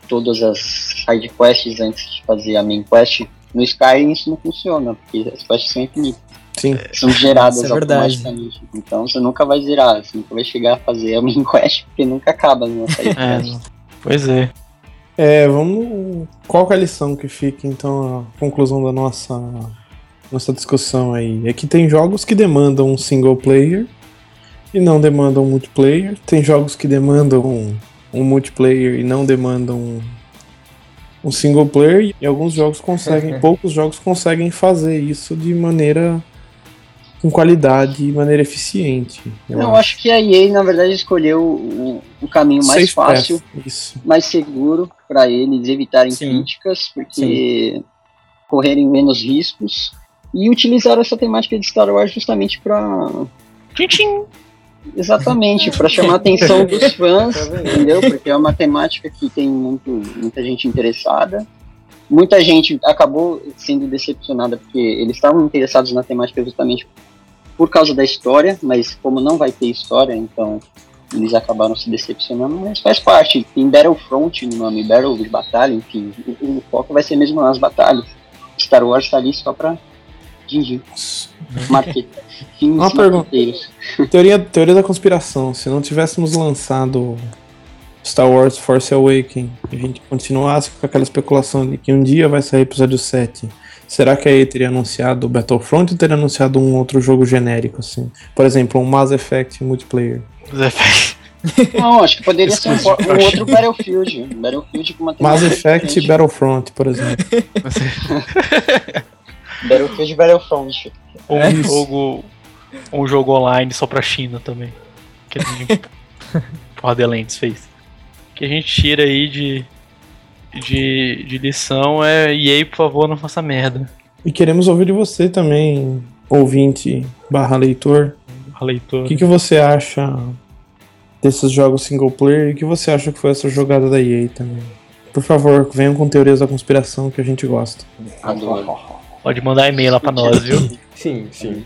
todas as side quests antes de fazer a main quest. No Skyrim isso não funciona, porque as quests são infinitas. Sim. São geradas é verdade. automaticamente. Então você nunca vai zerar, você nunca vai chegar a fazer a main quest, porque nunca acaba numa side É, quest. pois é. É, vamos. Qual que é a lição que fica, então, a conclusão da nossa, nossa discussão aí? É que tem jogos que demandam um single player e não demandam multiplayer. Tem jogos que demandam um, um multiplayer e não demandam um, um single player. E alguns jogos conseguem, poucos jogos conseguem fazer isso de maneira. com qualidade e maneira eficiente. Eu Não, eu acho que a EA, na verdade, escolheu o, o caminho mais Safe fácil, path, Isso. mais seguro para eles evitarem Sim. críticas, porque correrem menos riscos. E utilizaram essa temática de Star Wars justamente para Tchim, tchim. Exatamente, para chamar a atenção dos fãs, Tá entendeu? Porque é uma temática que tem muito, muita gente interessada. Muita gente acabou sendo decepcionada porque eles estavam interessados na temática justamente por causa da história, mas como não vai ter história, então eles acabaram se decepcionando, mas faz parte. Tem Battlefront no nome, Battle de batalha, enfim, o, o foco vai ser mesmo nas batalhas. Star Wars tá ali só pra fins Uma pergunta. Teoria, teoria da conspiração. Se não tivéssemos lançado Star Wars Force Awakens e a gente continuasse com aquela especulação de que um dia vai sair episódio 7, será que a EA teria anunciado o Battlefront ou teria anunciado um outro jogo genérico, assim? Por exemplo, um Mass Effect multiplayer. Zé, Não, acho que poderia ser um, um outro Battlefield. um Battlefield com uma Mass Effect e diferente. Battlefront, por exemplo. Battlefield e Battlefront. Ou É um isso. jogo. Um jogo online só pra China também. Que a gente Borderlands fez. Que a gente tira aí de. De, de lição é EA, por favor, não faça merda. E queremos ouvir de você também, ouvinte barra leitor. A leitor. O que, que você acha desses jogos single player e o que você acha que foi essa jogada da EA também? Por favor, venham com teorias da conspiração que a gente gosta. Adoro. Pode mandar e-mail lá pra nós, viu? Sim, sim.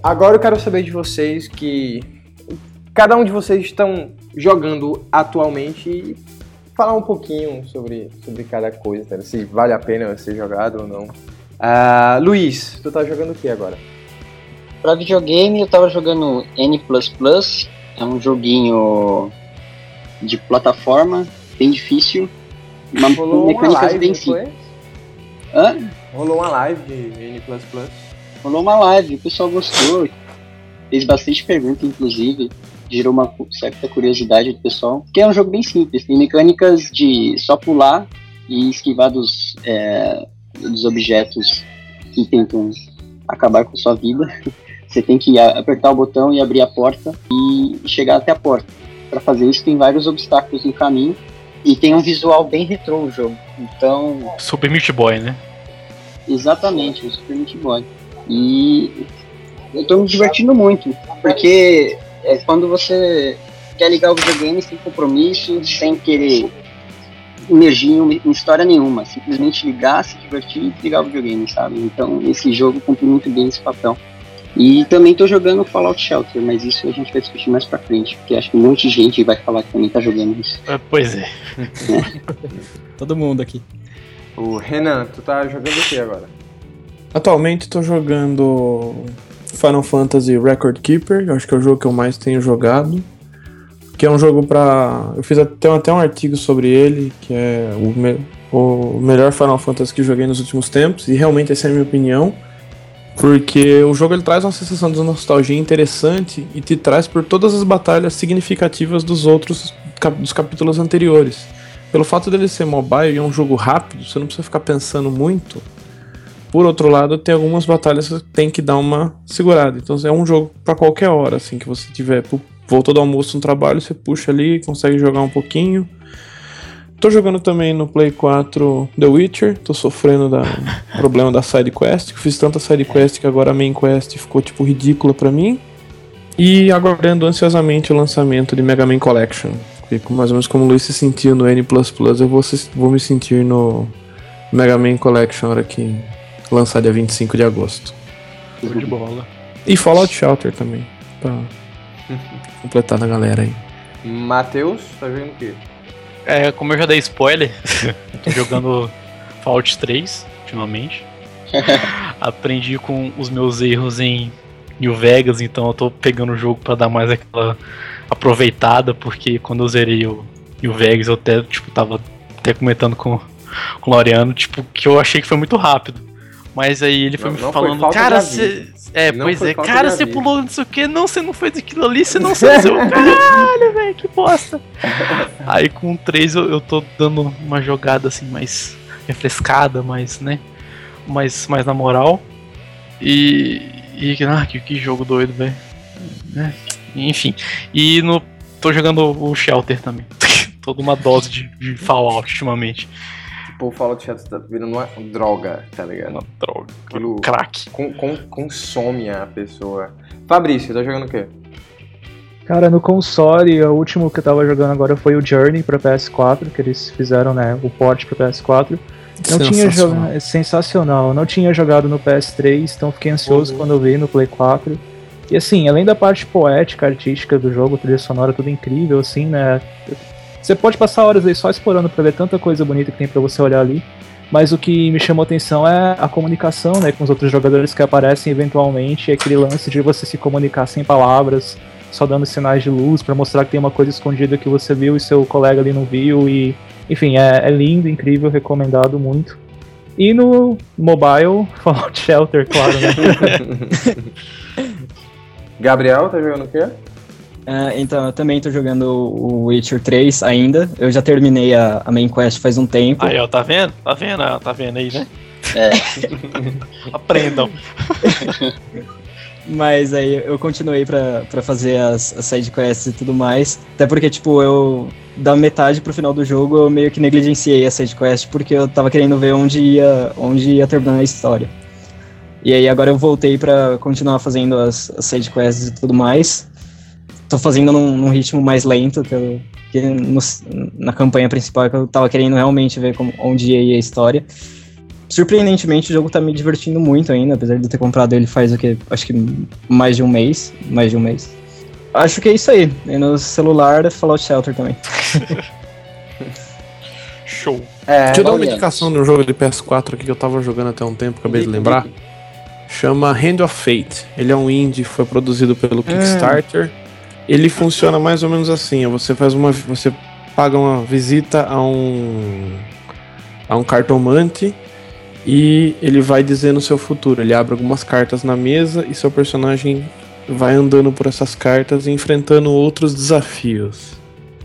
Agora eu quero saber de vocês que cada um de vocês estão jogando atualmente e falar um pouquinho sobre, sobre cada coisa, tá? se vale a pena ser jogado ou não. Ah, Luiz, tu tá jogando o que agora? Pra videogame eu tava jogando N++, é um joguinho de plataforma, bem difícil, uma Rolou uma mecânicas live, bem simples. Hã? Rolou uma live de N++. Rolou uma live, o pessoal gostou, fez bastante pergunta, inclusive, gerou uma certa curiosidade do pessoal, porque é um jogo bem simples, tem mecânicas de só pular e esquivar dos, é, dos objetos que tentam acabar com sua vida. Você tem que apertar o botão e abrir a porta e chegar até a porta. Para fazer isso tem vários obstáculos no caminho e tem um visual bem retrô o jogo. Então, Super Meat Boy, né? Exatamente, o Super Meat Boy. E eu tô me divertindo muito, porque é quando você quer ligar o videogame sem compromisso, sem querer emergir em, história nenhuma, simplesmente ligar, se divertir e ligar o videogame, sabe? Então esse jogo cumpre muito bem esse papel. E também tô jogando Fallout Shelter, mas isso a gente vai discutir mais pra frente, porque acho que um monte de gente vai falar que também tá jogando isso. É, Pois é. Todo mundo aqui. O Renan, tu tá jogando o que agora? Atualmente tô jogando Final Fantasy Record Keeper, eu acho que é o jogo que eu mais tenho jogado. Que é um jogo pra. Eu fiz até, até um artigo sobre ele, que é o, me- o melhor Final Fantasy que joguei nos últimos tempos, e realmente essa é a minha opinião. Porque o jogo ele traz uma sensação de nostalgia interessante e te traz por todas as batalhas significativas dos outros dos capítulos anteriores. Pelo fato dele ser mobile e é um jogo rápido, você não precisa ficar pensando muito. Por outro lado, tem algumas batalhas que tem que dar uma segurada. Então é um jogo pra qualquer hora, assim, que você tiver. Voltou do almoço no trabalho, você puxa ali, consegue jogar um pouquinho. Tô jogando também no Play 4 The Witcher, tô sofrendo da problema da side quest, fiz tanta side quest que agora a main quest ficou tipo ridícula pra mim. E aguardando ansiosamente o lançamento de Mega Man Collection. Porque mais ou menos como o Luiz se sentiu no N++, eu vou, vou me sentir no Mega Man Collection na hora que lançar dia 25 de agosto. Show de bola. E Fallout Shelter também, pra completar na galera aí. Matheus, tá jogando o quê? É, como eu já dei spoiler, tô jogando Fallout 3 ultimamente. Aprendi com os meus erros em New Vegas, então eu tô pegando o jogo pra dar mais aquela aproveitada, porque quando eu zerei o New Vegas eu até, tipo, tava até comentando com, com o Laureano, tipo, que eu achei que foi muito rápido. Mas aí ele foi Não, me não foi falando, falta cara, você. É, Não pois foi é, cara, você aviso." pulou não sei o que, não, você não fez aquilo ali, você não fez o caralho, velho, que bosta. Aí com o 3 eu, eu tô dando uma jogada assim mais refrescada, mais, né? Mais, mais na moral. E. E ah, que, que jogo doido, velho. Né? Enfim. E no. tô jogando o Shelter também. Toda uma dose de, de Fallout ultimamente. Pô, o Fallout Shelter tá virando uma droga, tá ligado? Uma droga. Aquilo Crack. con- con- consome a pessoa. Fabrício, tá jogando o quê? Cara, no console, o último que eu tava jogando agora foi o Journey pra PS4, que eles fizeram, né, o port pra PS4. Não tinha Sensacional. jogado. É sensacional. Não tinha jogado no PS3, então fiquei ansioso Uhum. quando eu vi no Play 4. E assim, além da parte poética, artística do jogo, trilha sonora, tudo incrível, assim, né? Você pode passar horas aí só explorando pra ver tanta coisa bonita que tem pra você olhar ali. Mas o que me chamou atenção é a comunicação, né, com os outros jogadores que aparecem eventualmente, aquele lance de você se comunicar sem palavras, só dando sinais de luz pra mostrar que tem uma coisa escondida que você viu e seu colega ali não viu e enfim, é, é lindo, incrível, recomendado muito. E no mobile, Fallout Shelter, claro, né? Gabriel, tá jogando o quê? Ah, então, eu também tô jogando o Witcher 3 ainda. Eu já terminei a, a main quest faz um tempo. Aí, ó, tá vendo? Tá vendo? ó, Tá vendo aí, né? É. Aprendam. Mas aí eu continuei pra, pra fazer as, as side quests e tudo mais. Até porque, tipo, eu. Da metade pro final do jogo eu meio que negligenciei a side quest porque eu tava querendo ver onde ia, onde ia terminar a história. E aí agora eu voltei pra continuar fazendo as, as side quests e tudo mais. Tô fazendo num, num ritmo mais lento, que, eu, que no- na campanha principal que eu tava querendo realmente ver como, onde ia ir a história. Surpreendentemente, o jogo tá me divertindo muito ainda, apesar de eu ter comprado ele faz o que? Acho que mais de um mês. Mais de um mês. Acho que é isso aí. E no celular, Fallout Shelter também. Show. É, Deixa eu dar uma indicação de um jogo de PS4 aqui que eu tava jogando até um tempo, acabei de Indica, lembrar. Chama Hand of Fate. Ele é um indie, foi produzido pelo Kickstarter. Ele funciona mais ou menos assim: você faz uma. Você paga uma visita a um. a um cartomante e ele vai dizendo o seu futuro. Ele abre algumas cartas na mesa e seu personagem vai andando por essas cartas e enfrentando outros desafios.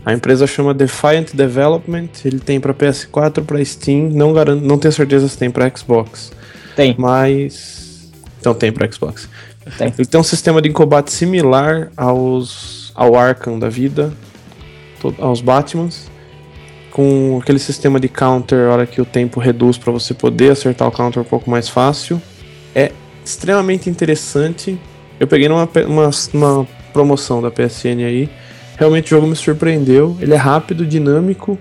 A empresa chama Defiant Development, ele tem para PS4, para Steam, não garanto, não tenho certeza se tem para Xbox, Tem. mas então tem para Xbox. Tem. Ele tem um sistema de combate similar aos ao Arkham da vida, aos Batmans, com aquele sistema de counter, a hora que o tempo reduz para você poder acertar o counter um pouco mais fácil. É extremamente interessante. Eu peguei numa, uma, uma promoção da PSN aí. Realmente o jogo me surpreendeu. Ele é rápido, dinâmico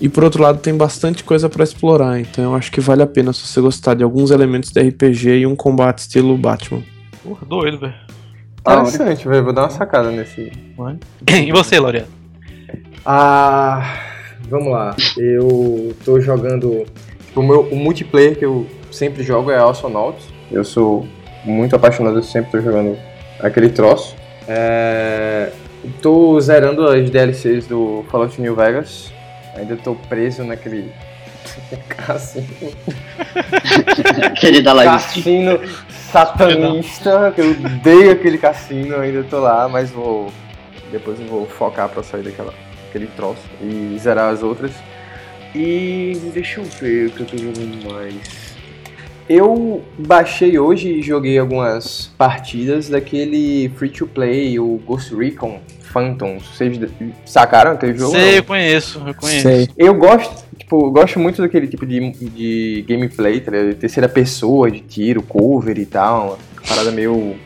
e por outro lado tem bastante coisa para explorar. Então eu acho que vale a pena se você gostar de alguns elementos de RPG e um combate estilo Batman. Porra, doido, velho. Interessante, velho. Vou dar uma sacada nesse. E você, Laureano? Ah, vamos lá. Eu tô jogando. Tipo, o, meu, o multiplayer que eu sempre jogo é Astronaut. Eu sou muito apaixonado, eu sempre tô jogando aquele troço. É, tô zerando as DLCs do Fallout New Vegas. Ainda tô preso naquele. cassino. Aquele da live cassino satanista. Que eu odeio aquele cassino, ainda tô lá, mas vou. Depois eu vou focar pra sair daquela, daquele troço e zerar as outras. E deixa eu ver o que eu tô jogando mais. Eu baixei hoje e joguei algumas partidas daquele free to play, o Ghost Recon Phantoms. Vocês sacaram aquele jogo? Sei, não? eu conheço, eu conheço. Sei. Eu gosto, tipo, eu gosto muito daquele tipo de, de gameplay, tá ligado? Terceira pessoa, de tiro, cover e tal, uma parada meio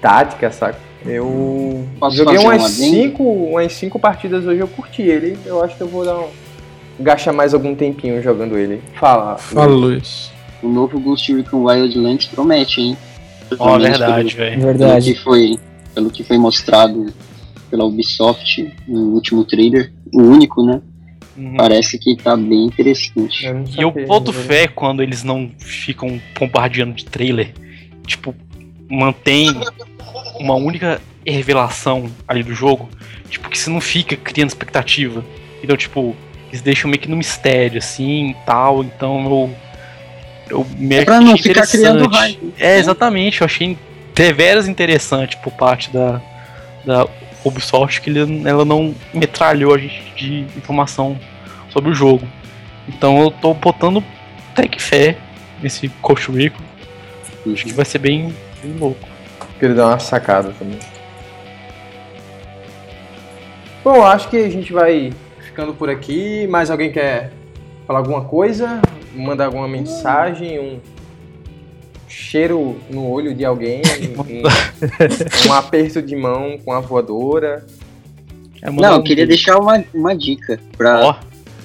tática, saca? Eu Posso joguei umas um adendo? cinco, umas cinco partidas hoje, eu curti ele, eu acho que eu vou dar um, gastar mais algum tempinho jogando ele. Fala. Fala, Luiz. O novo Ghost Recon Wildlands promete, hein? Ó, menos verdade, velho. Pelo Verdade. que, foi, pelo que foi mostrado pela Ubisoft no último trailer, o único, né? Uhum. Parece que tá bem interessante. Eu E eu boto fé quando eles não ficam bombardeando de trailer. Tipo, mantém uma única revelação ali do jogo. Tipo, que você não fica criando expectativa. Então, tipo, eles deixam meio que no mistério, assim, e tal. Então eu. Eu meio É pra que não achei ficar criando interessante. hype. É, exatamente. Eu achei deveras interessante por parte da, da Ubisoft que ele- ela não metralhou a gente de informação sobre o jogo. Então eu tô botando até que fé nesse Coach Rico. Acho que vai ser bem, bem louco. Queria dar uma sacada também. Bom, acho que a gente vai ficando por aqui. Mais alguém quer falar alguma coisa? Mandar alguma mensagem? Um cheiro no olho de alguém? Um, um aperto de mão com a voadora? É, Não, eu queria deixar uma, uma dica pra, Ó,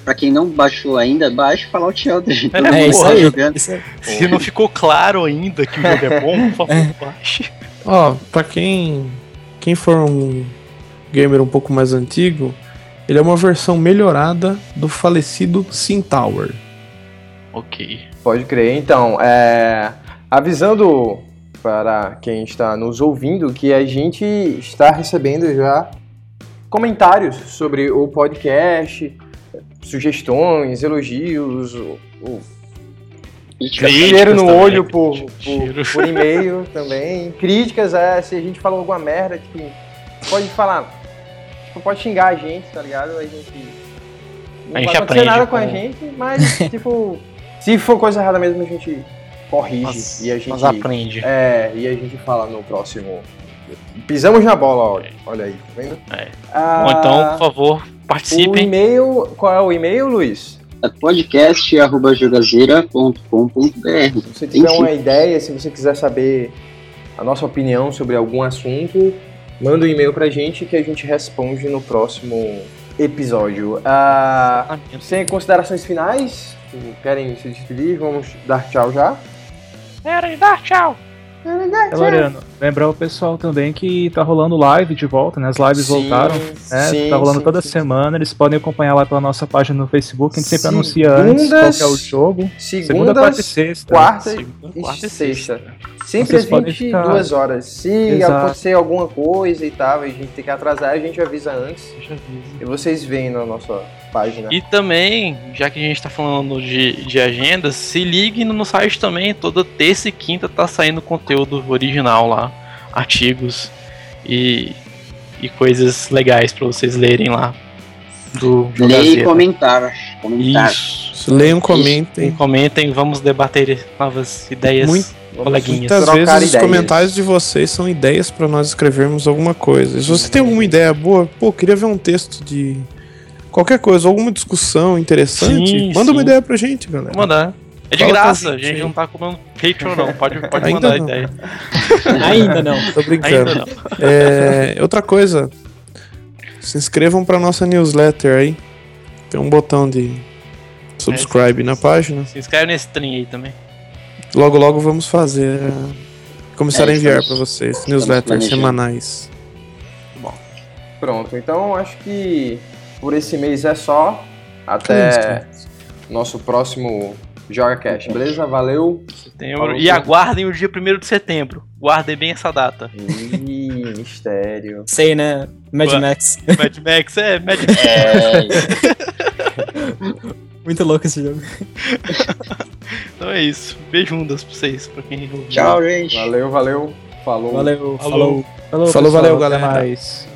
pra quem não baixou ainda, baixe Fallout Elder. É, mundo isso aí. jogando. Isso aí. se não ficou claro ainda que o jogo é bom, por favor, baixe. Ó, pra quem, quem for um gamer um pouco mais antigo, ele é uma versão melhorada do falecido Sim Tower. Ok. Pode crer. Então, é, avisando para quem está nos ouvindo que a gente está recebendo já comentários sobre o podcast, sugestões, elogios, o, o no também, olho por, por, por e-mail também. Críticas, é, se a gente falou alguma merda, tipo, pode falar, tipo, pode xingar a gente, tá ligado? A gente não A gente vai acontecer nada com a com- gente, mas, tipo, se for coisa errada mesmo, a gente corrige Nós, e a gente... nós aprende. É, e a gente fala no próximo... Pisamos na bola, olha, olha aí, tá vendo? É. Ah, Bom, então, por favor, o participem. e-mail, qual é o e-mail, Luiz? É podcast.jogazeira.com.br. Se você tiver Enfim. uma ideia, se você quiser saber a nossa opinião sobre algum assunto, manda um e-mail pra gente que a gente responde no próximo episódio. Ah, sem considerações finais, querem se despedir? Vamos dar tchau já? Pera aí, dá tchau. É, Loriano, lembrar o pessoal também que tá rolando live de volta, né? As lives Sim, voltaram. né? sim, tá rolando sim, toda sim. semana. Eles podem acompanhar lá pela nossa página no Facebook. A gente sempre Segundas- anuncia antes qual que é o jogo. Segunda, Segundas, quarta e sexta. quarta Segunda, e quarta e sexta. Sempre às podem 22 horas. Se Exato. acontecer alguma coisa e tal, e a gente tem que atrasar, a gente avisa antes. E vocês veem na nossa página. E também, já que a gente tá falando de, de agendas, se ligue no site também, toda terça e quinta tá saindo conteúdo original lá, artigos e, e coisas legais pra vocês lerem lá do Leia e comentar. comentar. Isso. Leiam, comentem. comentem, vamos debater novas ideias, Muito- coleguinhas. Muitas vezes os ideias. comentários de vocês são ideias pra nós escrevermos alguma coisa. Se você tem alguma ideia boa, pô, queria ver um texto de qualquer coisa, alguma discussão interessante, Sim, manda sim. uma ideia pra gente, galera. Vou mandar. É de graça, a gente não tá cobrando Patreon não, pode, pode Ainda mandar não. ideia. Ainda não. Tô brincando. Ainda não. É, outra coisa, se inscrevam pra nossa newsletter aí. Tem um botão de subscribe na página. Se inscreve nesse trem aí também. Logo, logo vamos fazer. uh, Começar É, a enviar pra vocês newsletters semanais. Pronto, então acho que por esse mês é só. Até nosso próximo Joga Cash, beleza? Valeu. Setembro. E aguardem o dia 1 de setembro. Guardem bem essa data. Ih, mistério. Sei, né? Mad Ué. Max. Mad Max é Mad Max. É, Muito louco esse jogo. Então é isso. Beijundas pra vocês, pra quem ouviu. tchau, gente. Valeu, valeu. Falou. Valeu, Falou. falou. Falou, pessoal, valeu, até galera. mais.